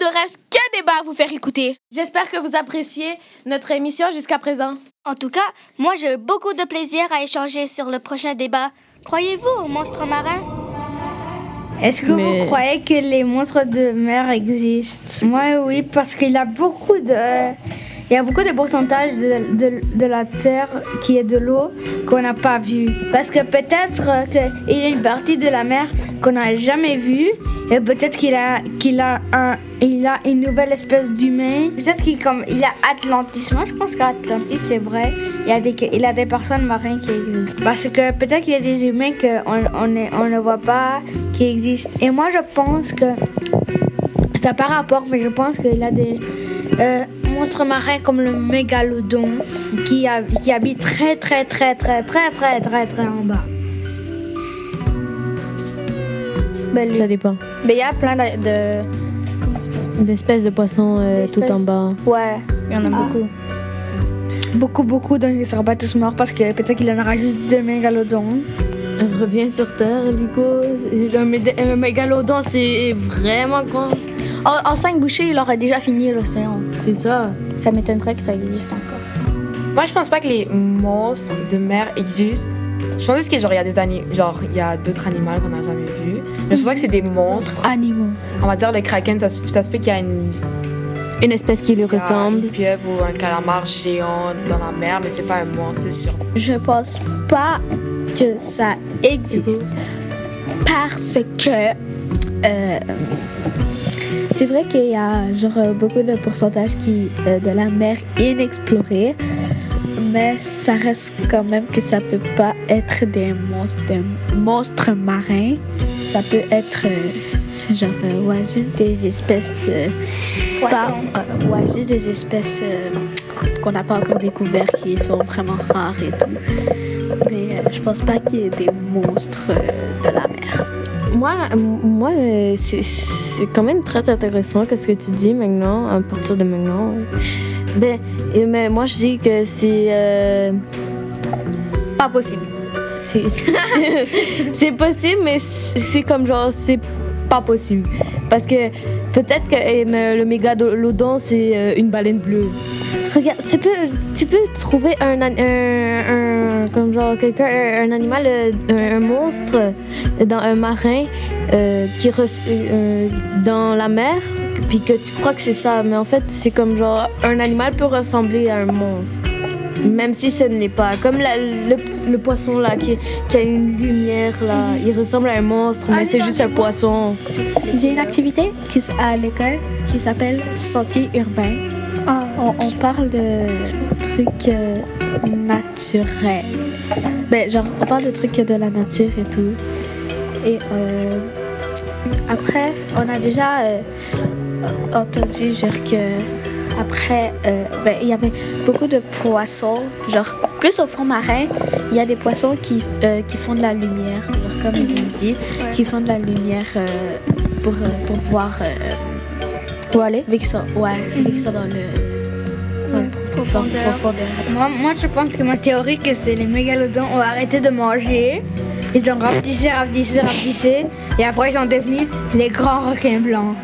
ne reste qu'un débat à vous faire écouter. J'espère que vous appréciez notre émission jusqu'à présent. En tout cas, moi j'ai eu beaucoup de plaisir à échanger sur le prochain débat. Croyez-vous aux monstres marins? Est-ce que Mais- vous croyez que les monstres de mer existent? Moi, oui, parce qu'il y a beaucoup de. Il y a beaucoup de pourcentage de, de- de la Terre qui est de l'eau qu'on n'a pas vu. Parce que peut-être qu'il y a une partie de la mer qu'on n'a jamais vue et peut-être qu'il a, qu'il a, un, il a une nouvelle espèce d'humain. Peut-être qu'il comme, il a Atlantis. Moi, je pense qu'Atlantis, c'est vrai. Il y, a des, il a des personnes marines qui existent. Parce que peut-être qu'il y a des humains qu'on on, on ne voit pas qui existent. Et moi, je pense que ça pas rapport, mais je pense qu'il a des euh, monstres marins comme le mégalodon qui, a- qui habite très, très, très, très, très, très, très, très en bas. Ben, les- Ça dépend. ben, il y a plein de. de- D'espèces de poissons euh, tout en bas. Ouais, il y en a Ah. beaucoup. Beaucoup, beaucoup, donc ils ne seront pas tous morts parce que peut-être qu'il y en aura juste deux mégalodons. Reviens sur Terre, Lico. Un mégalodon, c'est vraiment grand. En, en cinq bouchées, il aurait déjà fini l'océan. C'est ça. Ça m'étonnerait que ça existe encore. Moi, je pense pas que les monstres de mer existent. Je pense que genre il y a des ani- genre il y a d'autres animaux qu'on n'a jamais vus. Mais je pense que c'est des monstres. Animaux. On va dire le kraken, ça, se- ça se peut qu'il y a une, Une espèce qui lui ressemble. une pieuvre ou un calamar géant dans la mer, mais c'est pas un monstre, c'est sûr. Je pense pas que ça existe parce que euh, c'est vrai qu'il y a genre beaucoup de pourcentage qui euh, de la mer inexplorée, mais ça reste quand même que ça peut pas être des monstres, des monstres marins. Ça peut être euh, genre euh, ouais juste des espèces de pas- euh, ouais juste des espèces qu'on n'a pas encore découvertes qui sont vraiment rares et tout. Mais je pense pas qu'il y ait des monstres de la mer. Moi, moi c'est- quand même très intéressant que ce que tu dis maintenant, à partir de maintenant. Ben, et- mais moi, je dis que c'est euh, pas possible. C'est- possible, mais c'est comme genre, c'est pas possible. Parce que peut-être que eh, le mégalodon, c'est euh, une baleine bleue. Regarde, tu peux, tu peux trouver un, un, comme genre quelqu'un, un, animal, euh, un, monstre dans un marin euh, qui euh, dans la mer, puis que tu crois que c'est ça, mais en fait c'est comme genre un animal peut ressembler à un monstre, même si ce ne l'est pas. Comme le, poisson là qui, a une lumière là, il ressemble à un monstre, mais c'est juste un poisson. J'ai une activité qui, à l'école qui s'appelle Sentier urbain. Ah, On, on parle de trucs euh, naturels. Ben, genre, on parle de trucs de la nature et tout. Et euh, après, on a déjà euh, entendu genre que après, euh, ben, il y avait beaucoup de poissons, genre plus au fond marin, il y a des poissons qui, euh, qui font de la lumière, genre comme ils ont dit, qui font de la lumière euh, pour, euh, pour voir euh, Où aller? Vu qu'ils sont, ouais, sont dans le, dans le pro- profondeur. profondeur. Moi, moi, je pense que ma théorie, que c'est les mégalodons ont arrêté de manger. Ils ont rapetissé, rapetissé, rapetissé. Et après, ils sont devenus les grands requins blancs.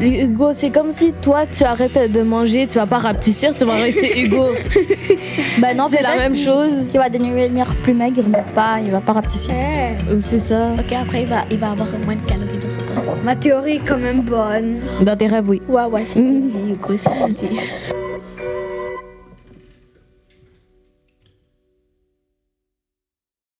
Hugo, c'est comme si toi tu arrêtes de manger, tu vas pas rapetissir, tu vas rester Hugo. Ben non, c'est la même chose. qu'il va devenir plus maigre, mais pas, il va pas rapetisser. C'est ça. Ok, après, il va, il va avoir moins de calories dans son corps. ma théorie est quand même bonne. Dans tes rêves, oui. Ouais, ouais, c'est dit, Hugo, c'est dit.